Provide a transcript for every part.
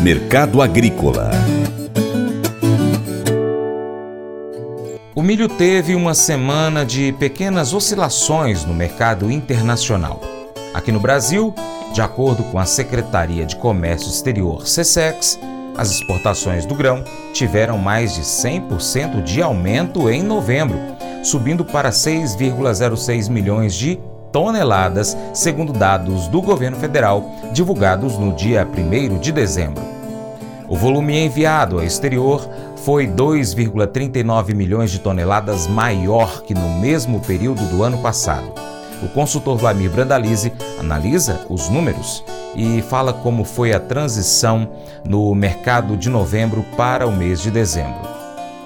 Mercado Agrícola O milho teve uma semana de pequenas oscilações no mercado internacional. Aqui no Brasil, de acordo com a Secretaria de Comércio Exterior, SESEX, as exportações do grão tiveram mais de 100% de aumento em novembro, subindo para 6,06 milhões de toneladas, segundo dados do governo federal divulgados no dia 1 de dezembro. O volume enviado ao exterior foi 2,39 milhões de toneladas maior que no mesmo período do ano passado. O consultor Vladimir Brandalize analisa os números e fala como foi a transição no mercado de novembro para o mês de dezembro.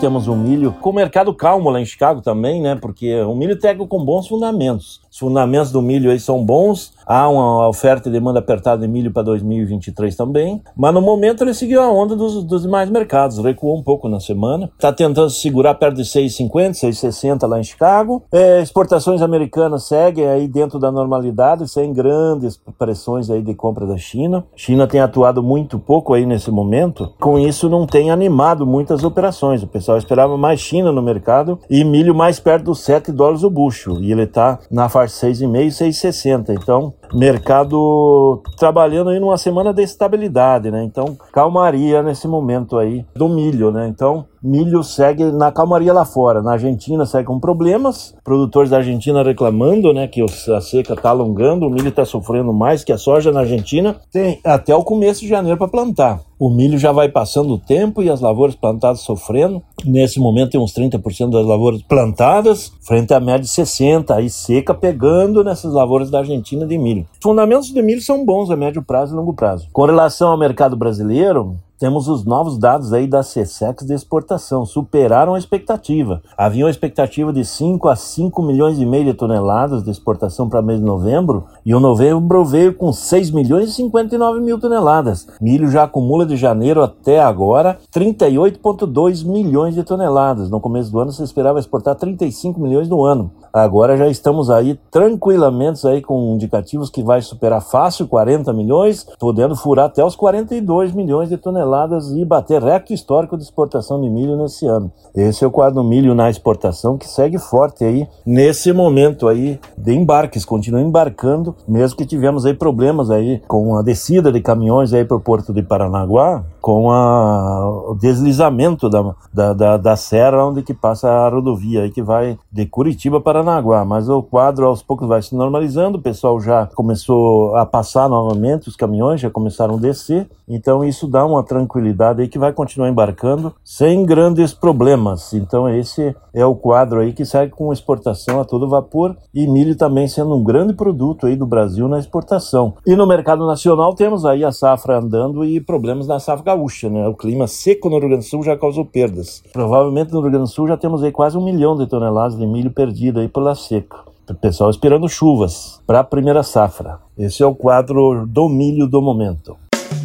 Temos o milho com o mercado calmo lá em Chicago também, né? Porque o milho pega com bons fundamentos. Os fundamentos do milho aí são bons, há uma oferta e demanda apertada de milho para 2023 também, mas no momento ele seguiu a onda dos, dos demais mercados, recuou um pouco na semana, está tentando segurar perto de 6,50, 6,60 lá em Chicago. É, exportações americanas seguem aí dentro da normalidade, sem grandes pressões aí de compra da China. China tem atuado muito pouco aí nesse momento, com isso não tem animado muitas operações. O pessoal esperava mais China no mercado e milho mais perto dos 7 dólares o bucho, e ele está na faixa 6,5, 6,60. Então, mercado trabalhando aí numa semana de estabilidade, né? Então, calmaria nesse momento aí do milho, né? Então, milho segue na calmaria lá fora. Na Argentina segue com problemas, produtores da Argentina reclamando, né, que a seca está alongando, o milho está sofrendo mais que a soja na Argentina. Tem até o começo de janeiro para plantar. O milho já vai passando o tempo e as lavouras plantadas sofrendo. Nesse momento tem uns 30% das lavouras plantadas, frente à média de 60%, aí seca pegando nessas lavouras da Argentina de milho. Os fundamentos de milho são bons a médio prazo e longo prazo. Com relação ao mercado brasileiro, temos os novos dados aí da CSEX de exportação, superaram a expectativa. Havia uma expectativa de 5 a 5 milhões e meio de toneladas de exportação para mês de novembro, e o novembro veio com 6 milhões e 59 mil toneladas. Milho já acumula de janeiro até agora 38,2 milhões de toneladas. No começo do ano se esperava exportar 35 milhões no ano. Agora já estamos aí tranquilamente aí com indicativos que vai superar fácil 40 milhões, podendo furar até os 42 milhões de toneladas e bater recorde histórico de exportação de milho nesse ano. Esse é o quadro milho na exportação que segue forte aí nesse momento aí de embarques, continua embarcando, mesmo que tivemos aí problemas aí com a descida de caminhões aí para o porto de Paranaguá, com a, o deslizamento da, da, da, da serra onde que passa a rodovia aí que vai de Curitiba para Paranaguá, mas o quadro aos poucos vai se normalizando, o pessoal já começou a passar novamente, os caminhões já começaram a descer, então isso dá uma tranquilidade aí que vai continuar embarcando sem grandes problemas. Então esse é o quadro aí que segue com exportação a todo vapor e milho também sendo um grande produto aí do Brasil na exportação. E no mercado nacional temos aí a safra andando e problemas na safra gaúcha, né? O clima seco no Rio Grande do Sul já causou perdas. Provavelmente no Rio Grande do Sul já temos aí quase um milhão de toneladas de milho perdido aí pela seca. Pessoal esperando chuvas para a primeira safra. Esse é o quadro do milho do momento.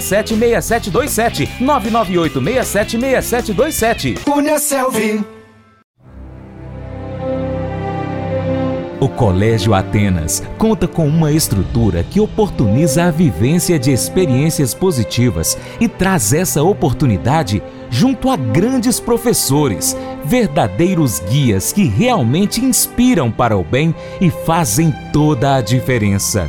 3899867 998676727. 998676727. Cunha Selvi. O Colégio Atenas conta com uma estrutura que oportuniza a vivência de experiências positivas e traz essa oportunidade junto a grandes professores, verdadeiros guias que realmente inspiram para o bem e fazem toda a diferença.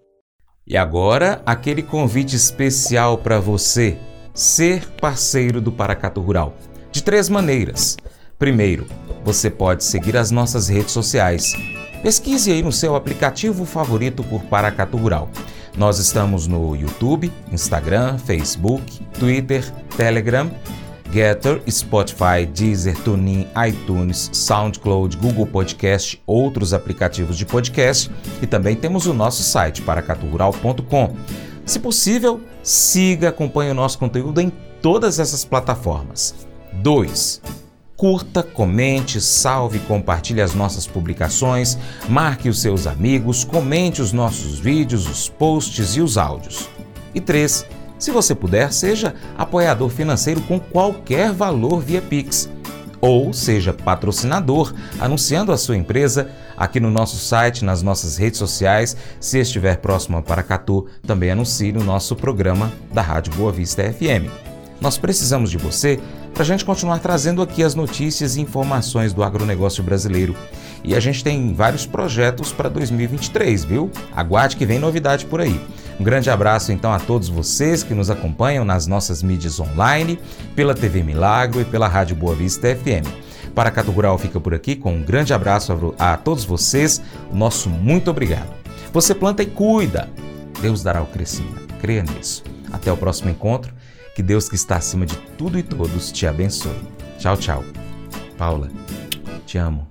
e agora, aquele convite especial para você ser parceiro do Paracato Rural. De três maneiras. Primeiro, você pode seguir as nossas redes sociais. Pesquise aí no seu aplicativo favorito por Paracatu Rural. Nós estamos no YouTube, Instagram, Facebook, Twitter, Telegram, Getter, Spotify, Deezer, TuneIn, iTunes, SoundCloud, Google Podcast, outros aplicativos de podcast e também temos o nosso site paracaturural.com. Se possível, siga, acompanhe o nosso conteúdo em todas essas plataformas. 2. Curta, comente, salve, compartilhe as nossas publicações, marque os seus amigos, comente os nossos vídeos, os posts e os áudios. E 3. Se você puder, seja apoiador financeiro com qualquer valor via Pix. Ou seja patrocinador, anunciando a sua empresa aqui no nosso site, nas nossas redes sociais. Se estiver próximo a Paracatu, também anuncie no nosso programa da Rádio Boa Vista FM. Nós precisamos de você para a gente continuar trazendo aqui as notícias e informações do agronegócio brasileiro. E a gente tem vários projetos para 2023, viu? Aguarde que vem novidade por aí. Um grande abraço então a todos vocês que nos acompanham nas nossas mídias online, pela TV Milagro e pela Rádio Boa Vista FM. Para Cato Rural fica por aqui com um grande abraço a, a todos vocês, nosso muito obrigado. Você planta e cuida, Deus dará o crescimento, creia nisso. Até o próximo encontro que Deus que está acima de tudo e todos te abençoe. Tchau, tchau. Paula, te amo.